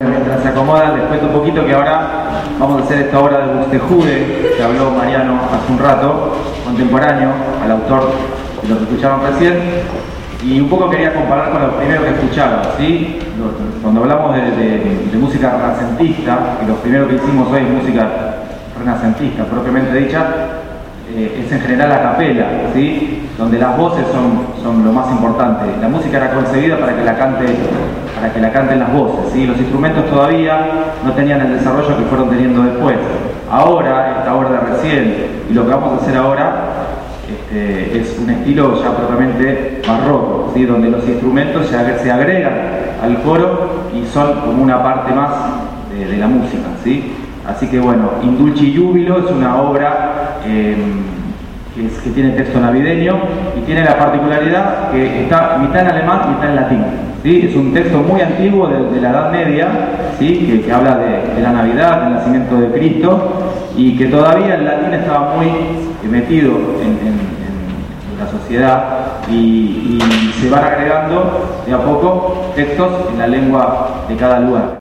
Mientras se acomodan, les cuento un poquito que ahora vamos a hacer esta obra de Buxtehude, que habló Mariano hace un rato, contemporáneo al autor que escucharon recién, y un poco quería comparar con lo primero que escucharon, ¿sí? Cuando hablamos de, música renacentista, que lo primero que hicimos hoy es música renacentista propiamente dicha, eh, es en general la capela, ¿sí? donde las voces son, son lo más importante. La música era concebida para que la cante, para que la canten las voces, ¿sí? los instrumentos todavía no tenían el desarrollo que fueron teniendo después. Ahora, esta obra de recién, y lo que vamos a hacer ahora, este, es un estilo ya propiamente barroco, ¿sí? donde los instrumentos se, agregan al coro y son como una parte más de, la música. ¿sí? Así que bueno, Indulci Júbilo es una obra em, que, tiene texto navideño y tiene la particularidad que está mitad en alemán, mitad en latín. ¿sí? Es un texto muy antiguo de, la Edad Media, ¿sí? que, habla de, la Navidad, del nacimiento de Cristo, y que todavía el latín estaba muy metido en, la sociedad y, y se van agregando de a poco textos en la lengua de cada lugar.